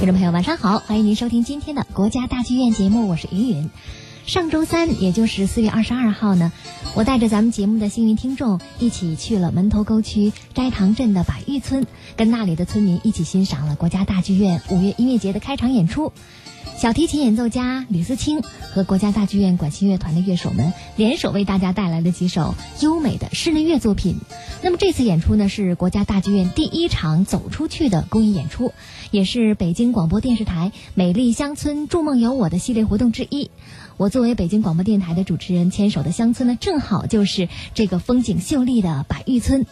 听众朋友，晚上好，欢迎您收听今天的国家大剧院节目，我是云云。上周三，也就是四月二十二号呢，我带着咱们节目的幸运听众一起去了门头沟区斋堂镇的百峪村，跟那里的村民一起欣赏了国家大剧院五月音乐节的开场演出。小提琴演奏家吕思清和国家大剧院管弦乐团的乐手们联手为大家带来了几首优美的室内乐作品。那么这次演出呢，是国家大剧院第一场走出去的公益演出，也是北京广播电视台“美丽乡村筑梦有我”的系列活动之一。我作为北京广播电台的主持人，牵手的乡村呢，正好就是这个风景秀丽的百玉村。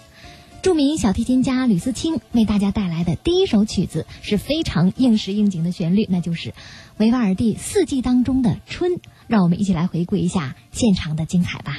著名小提琴家吕思清为大家带来的第一首曲子是非常应时应景的旋律，那就是维瓦尔第四季当中的《春》。让我们一起来回顾一下现场的精彩吧。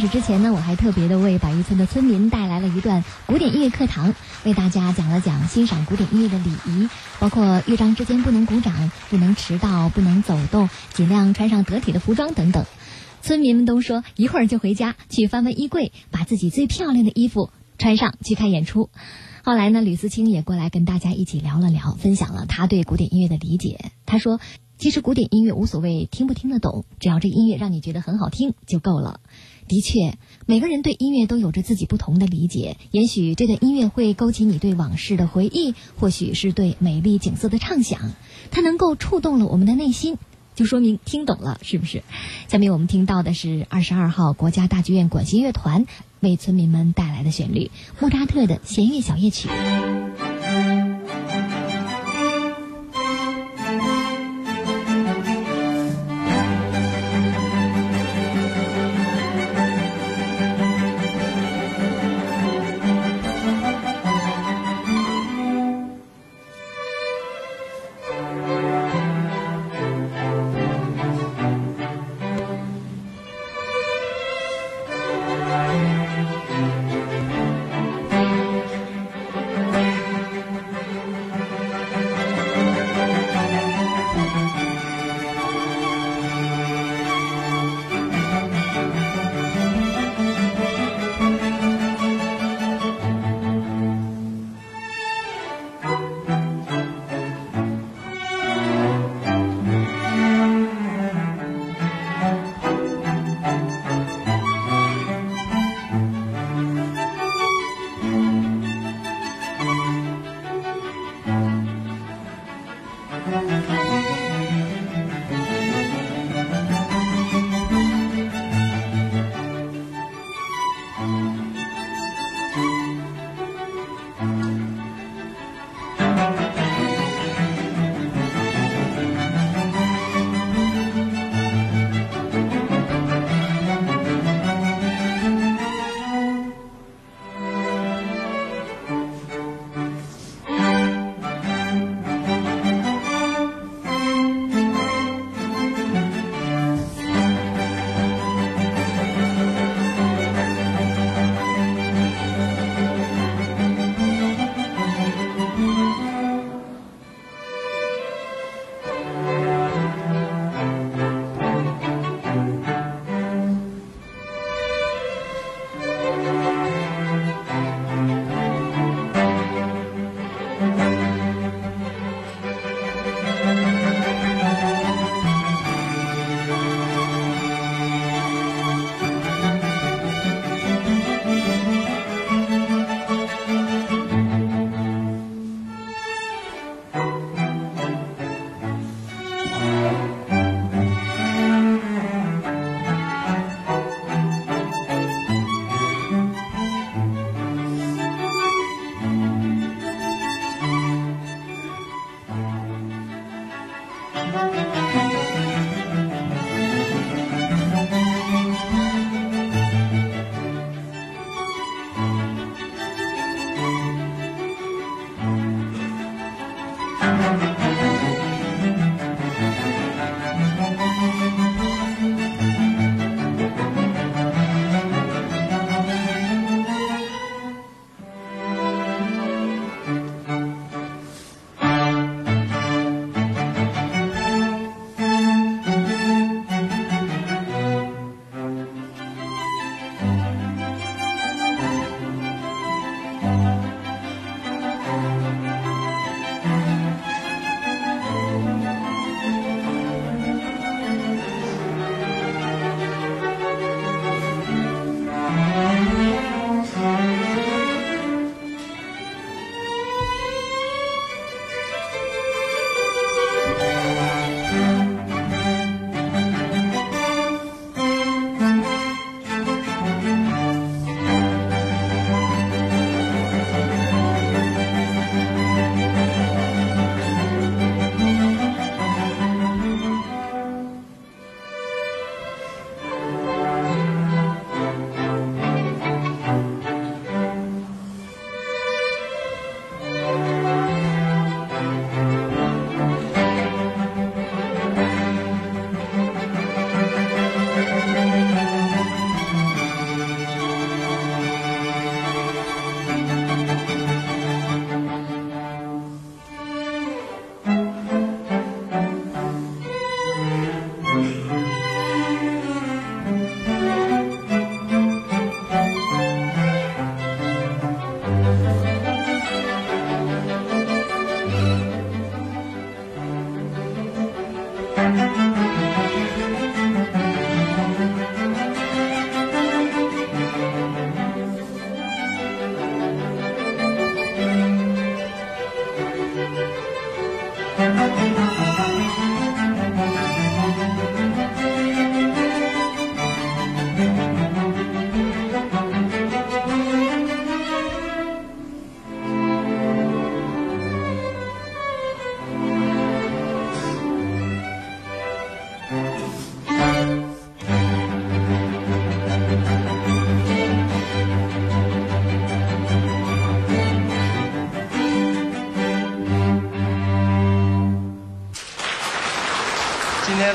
始之前呢，我还特别的为百峪村的村民带来了一段古典音乐课堂，为大家讲了讲欣赏古典音乐的礼仪，包括乐章之间不能鼓掌、不能迟到、不能走动、尽量穿上得体的服装等等。村民们都说一会儿就回家去翻翻衣柜，把自己最漂亮的衣服穿上去看演出。后来呢，吕思清也过来跟大家一起聊了聊，分享了他对古典音乐的理解。他说。其实古典音乐无所谓听不听得懂，只要这音乐让你觉得很好听就够了。的确，每个人对音乐都有着自己不同的理解。也许这段音乐会勾起你对往事的回忆，或许是对美丽景色的畅想，它能够触动了我们的内心。就说明听懂了，是不是？下面我们听到的是二十二号国家大剧院管弦乐团为村民们带来的旋律——莫扎特的弦乐小夜曲。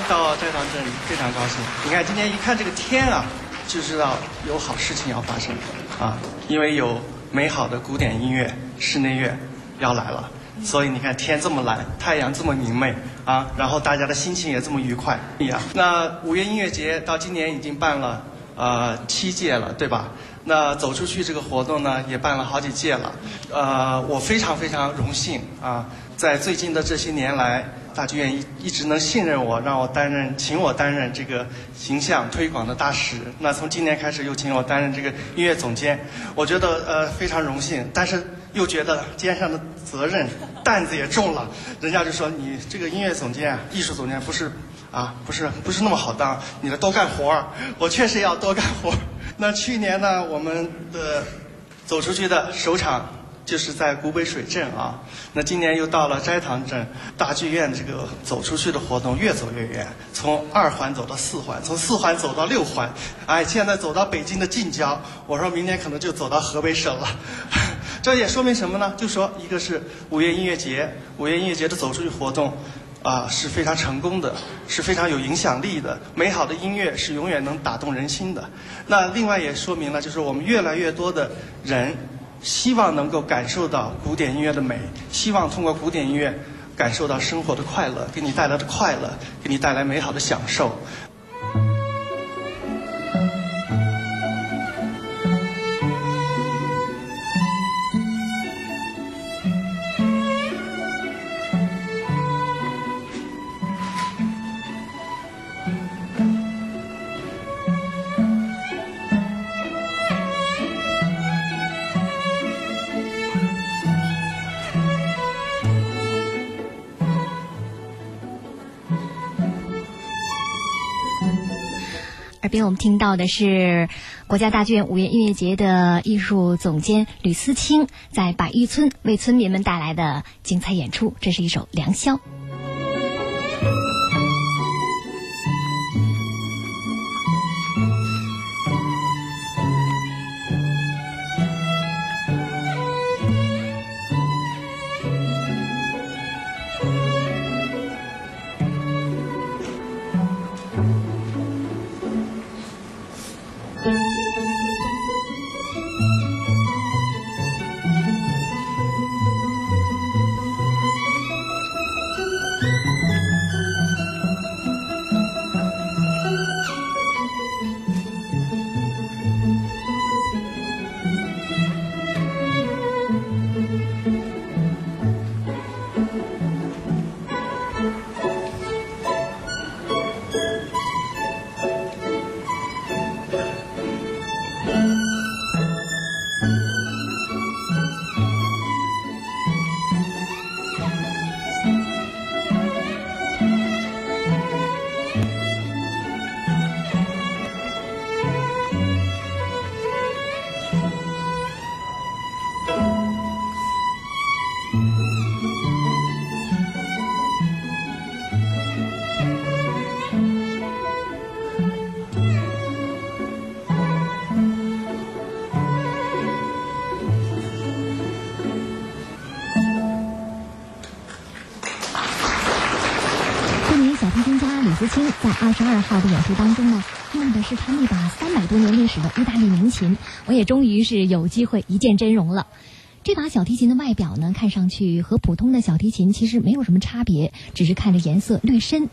到斋堂镇非常高兴。你看今天一看这个天啊，就知道有好事情要发生啊，因为有美好的古典音乐、室内乐要来了。所以你看天这么蓝，太阳这么明媚啊，然后大家的心情也这么愉快一样。那五月音乐节到今年已经办了呃七届了，对吧？那走出去这个活动呢，也办了好几届了。呃，我非常非常荣幸啊，在最近的这些年来，大剧院一一直能信任我，让我担任，请我担任这个形象推广的大使。那从今年开始又请我担任这个音乐总监，我觉得呃非常荣幸，但是又觉得肩上的责任担子也重了。人家就说你这个音乐总监、艺术总监不是啊，不是不是那么好当，你得多干活儿。我确实要多干活儿。那去年呢，我们的走出去的首场就是在古北水镇啊。那今年又到了斋堂镇大剧院，这个走出去的活动越走越远，从二环走到四环，从四环走到六环，哎，现在走到北京的近郊。我说明年可能就走到河北省了。这也说明什么呢？就说一个是五月音乐节，五月音乐节的走出去活动。啊，是非常成功的，是非常有影响力的。美好的音乐是永远能打动人心的。那另外也说明了，就是我们越来越多的人希望能够感受到古典音乐的美，希望通过古典音乐感受到生活的快乐，给你带来的快乐，给你带来美好的享受。耳边我们听到的是国家大剧院五月音乐节的艺术总监吕思清在百峪村为村民们带来的精彩演出，这是一首《良宵》。号的演出当中呢，用的是他那把三百多年历史的意大利名琴，我也终于是有机会一见真容了。这把小提琴的外表呢，看上去和普通的小提琴其实没有什么差别，只是看着颜色略深，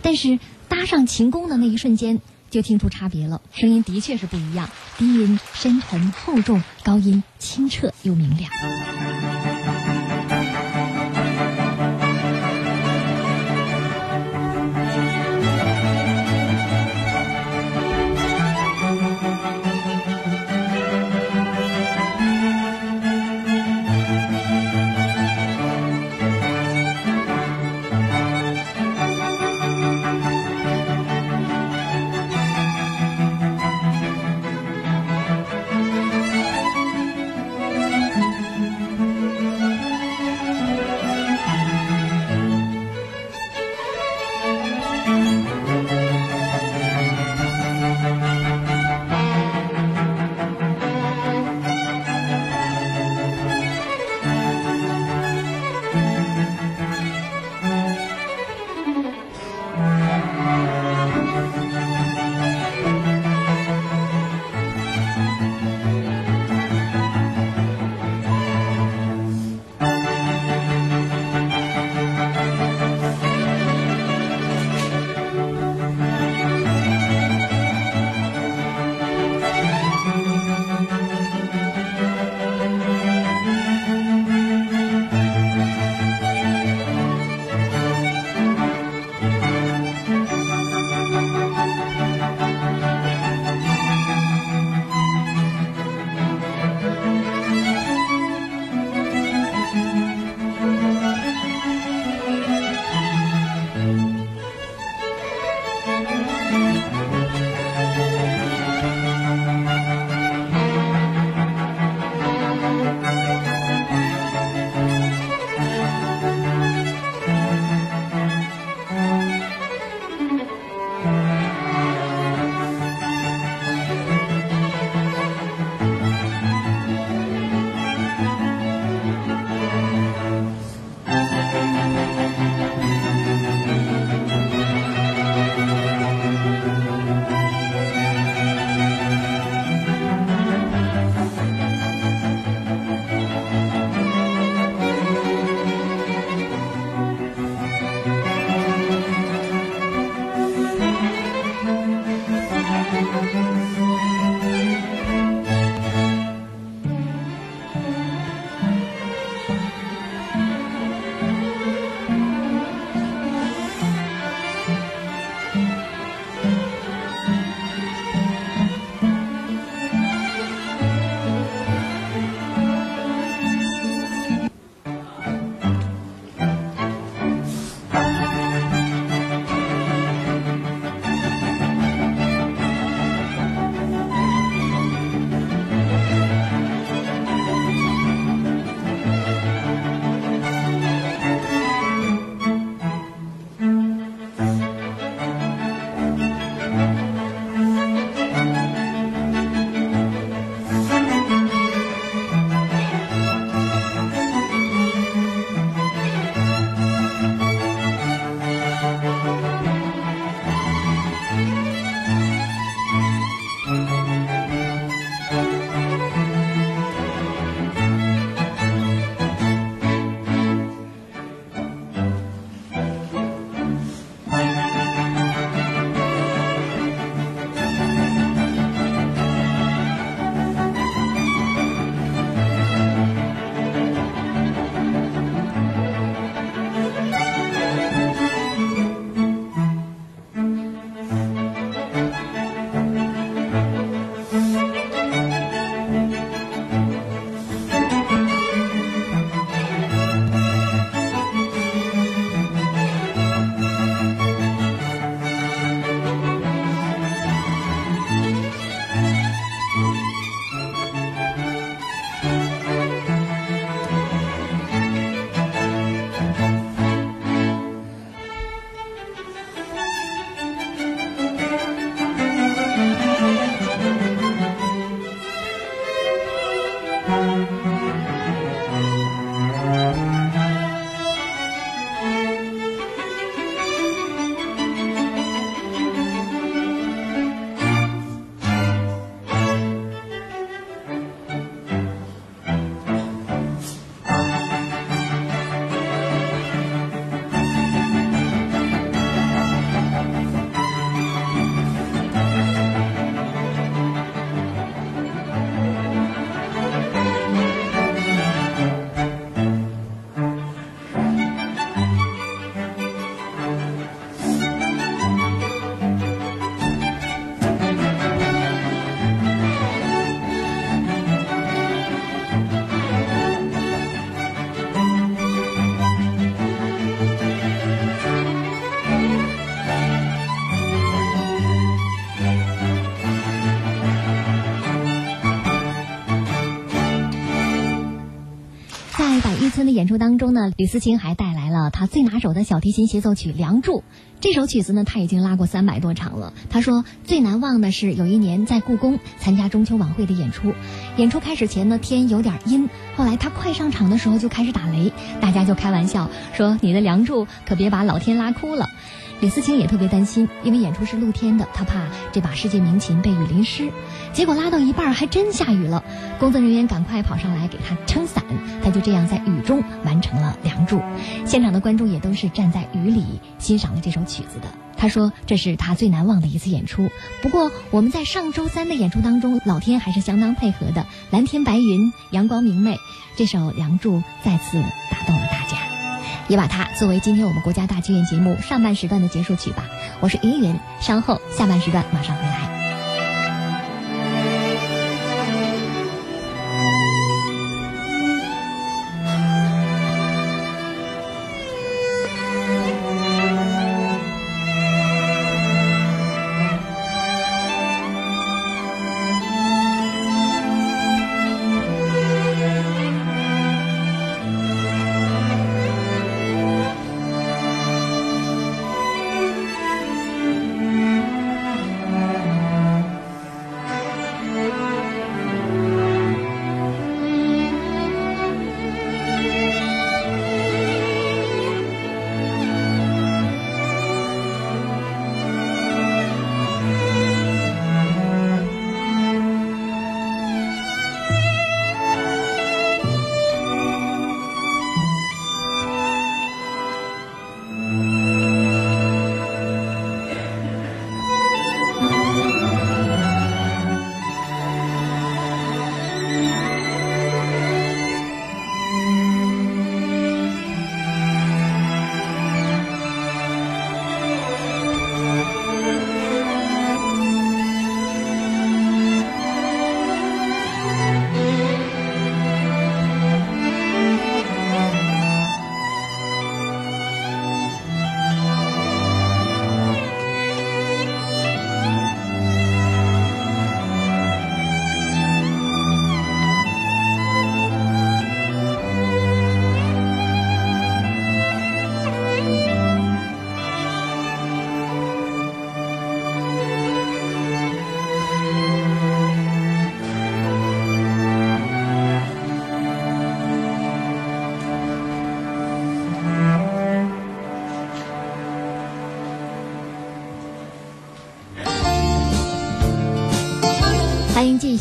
但是搭上琴弓的那一瞬间，就听出差别了，声音的确是不一样，低音深沉厚重，高音清澈又明亮。演出当中呢，李思清还带来了他最拿手的小提琴协奏曲《梁祝》。这首曲子呢，他已经拉过三百多场了。他说最难忘的是有一年在故宫参加中秋晚会的演出，演出开始前呢天有点阴，后来他快上场的时候就开始打雷，大家就开玩笑说你的《梁祝》可别把老天拉哭了。李思清也特别担心，因为演出是露天的，他怕这把世界名琴被雨淋湿。结果拉到一半还真下雨了，工作人员赶快跑上来给他撑伞，他就这样在雨中完成了《梁祝》。现场的观众也都是站在雨里欣赏了这首曲子的。他说这是他最难忘的一次演出。不过我们在上周三的演出当中，老天还是相当配合的，蓝天白云，阳光明媚，这首《梁祝》再次打动了大家。也把它作为今天我们国家大剧院节目上半时段的结束曲吧。我是云云，稍后下半时段马上回来。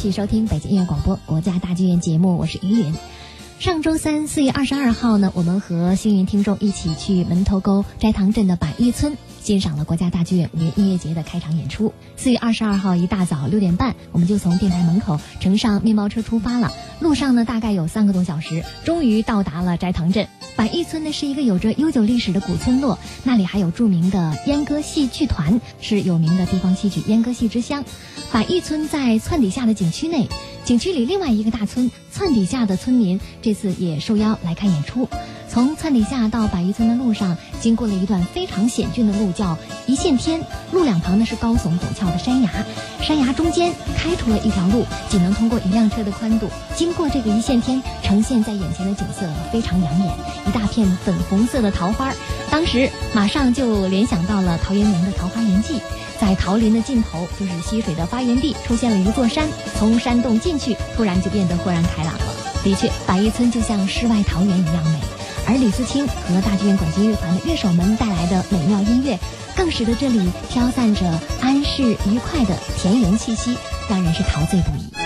续收听北京音乐广播国家大剧院节目，我是于云。上周三四月二十二号呢，我们和幸运听众一起去门头沟斋堂镇的百玉村欣赏了国家大剧院五月音乐节的开场演出。四月二十二号一大早六点半，我们就从电台门口乘上面包车出发了。路上呢，大概有三个多小时，终于到达了斋堂镇。百玉村呢是一个有着悠久历史的古村落，那里还有著名的阉割戏剧团，是有名的地方戏曲阉割戏之乡。百玉村在窜底下的景区内，景区里另外一个大村窜底下的村民这次也受邀来看演出。从窜底下到百玉村的路上，经过了一段非常险峻的路，叫一线天。路两旁呢是高耸陡峭的山崖，山崖中间开出了一条路，仅能通过一辆车的宽度。经过这个一线天，呈现在眼前的景色非常养眼，一大片粉红色的桃花。当时马上就联想到了陶渊明的《桃花源记》。在桃林的尽头，就是溪水的发源地，出现了一座山。从山洞进去，突然就变得豁然开朗了。的确，白玉村就像世外桃源一样美。而李思清和大剧院管弦乐团的乐手们带来的美妙音乐，更使得这里飘散着安适愉快的田园气息，让人是陶醉不已。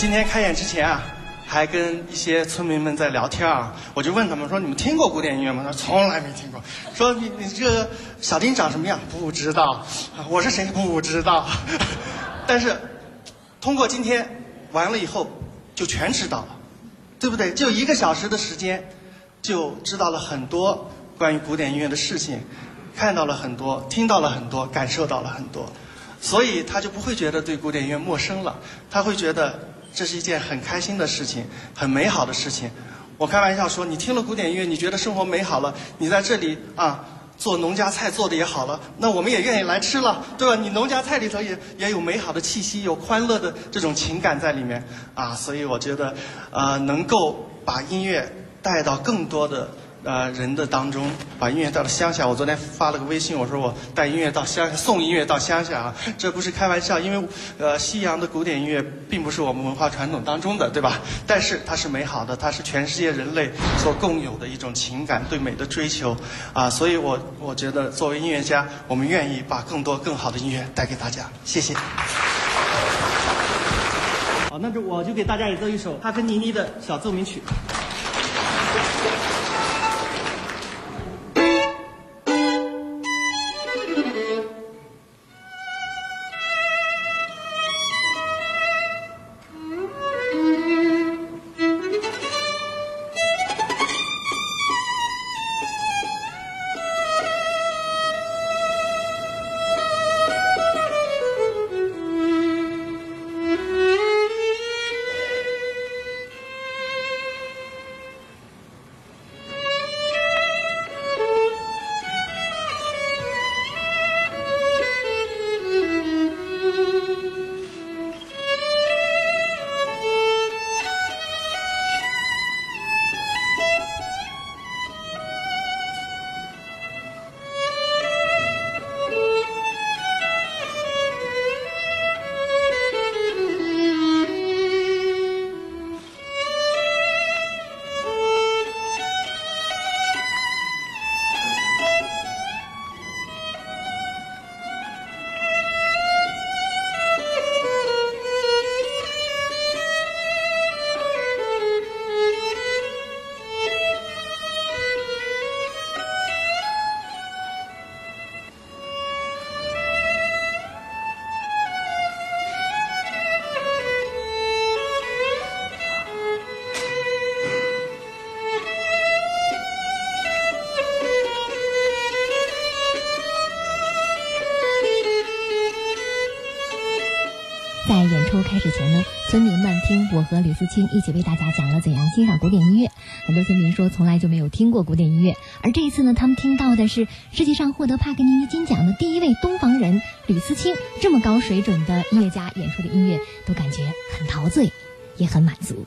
今天开演之前啊，还跟一些村民们在聊天啊，我就问他们说：“你们听过古典音乐吗？”他说：“从来没听过。”说：“你你这个小丁长什么样？不知道。我是谁？不知道。但是通过今天完了以后，就全知道了，对不对？就一个小时的时间，就知道了很多关于古典音乐的事情，看到了很多，听到了很多，感受到了很多。”所以他就不会觉得对古典音乐陌生了，他会觉得这是一件很开心的事情，很美好的事情。我开玩笑说，你听了古典音乐，你觉得生活美好了，你在这里啊做农家菜做的也好了，那我们也愿意来吃了，对吧？你农家菜里头也也有美好的气息，有欢乐的这种情感在里面啊，所以我觉得，呃，能够把音乐带到更多的。呃，人的当中把音乐带到乡下。我昨天发了个微信，我说我带音乐到乡下，送音乐到乡下啊，这不是开玩笑，因为呃，西洋的古典音乐并不是我们文化传统当中的，对吧？但是它是美好的，它是全世界人类所共有的一种情感，对美的追求啊。所以我我觉得作为音乐家，我们愿意把更多更好的音乐带给大家。谢谢。好，那就我就给大家演奏一首帕格尼尼的小奏鸣曲。在演出开始前呢，村民们听我和吕思清一起为大家讲了怎样欣赏古典音乐。很多村民说从来就没有听过古典音乐，而这一次呢，他们听到的是世界上获得帕格尼尼金奖的第一位东方人吕思清这么高水准的音乐家演出的音乐，都感觉很陶醉，也很满足。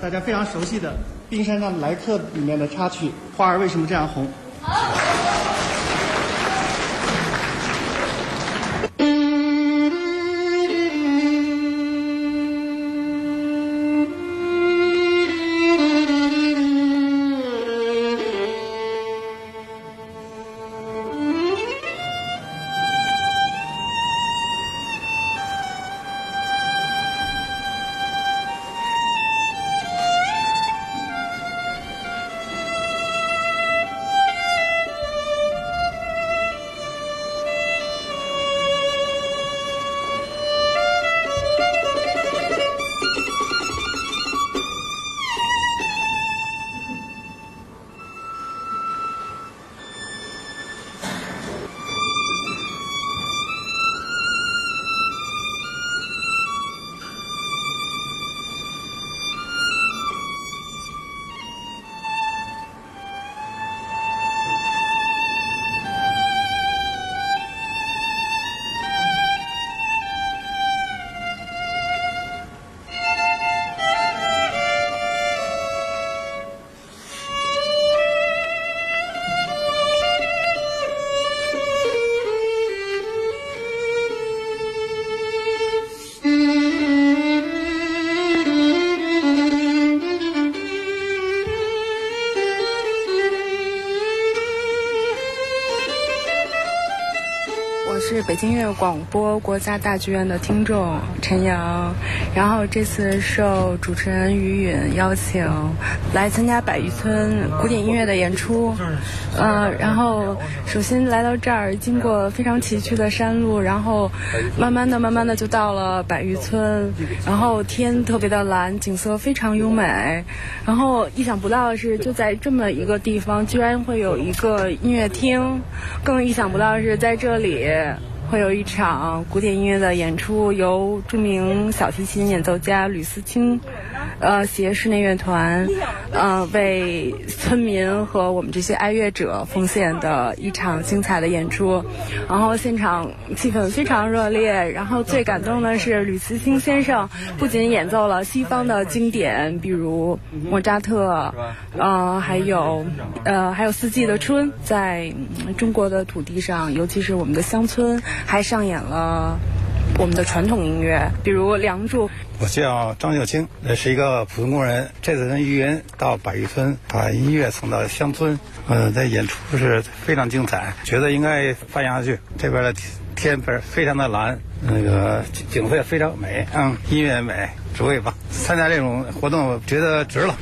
大家非常熟悉的《冰山上的来客》里面的插曲《花儿为什么这样红》。京音乐广播国家大剧院的听众陈阳，然后这次受主持人于允邀请来参加百余村古典音乐的演出，呃，然后首先来到这儿，经过非常崎岖的山路，然后慢慢的、慢慢的就到了百余村，然后天特别的蓝，景色非常优美，然后意想不到的是，就在这么一个地方，居然会有一个音乐厅，更意想不到的是在这里。会有一场古典音乐的演出，由著名小提琴演奏家吕思清。呃，携室内乐团，呃，为村民和我们这些爱乐者奉献的一场精彩的演出，然后现场气氛非常热烈，然后最感动的是吕慈清先生不仅演奏了西方的经典，比如莫扎特，呃，还有呃，还有四季的春，在中国的土地上，尤其是我们的乡村，还上演了。我们的传统音乐，比如《梁祝》。我叫张秀清，那是一个普通工人。这次跟于云到百余村，把音乐送到乡村，呃，在演出是非常精彩，觉得应该发扬下去。这边的天不是非常的蓝，那个景色非常美，嗯，音乐美，主也棒。参加这种活动，觉得值了。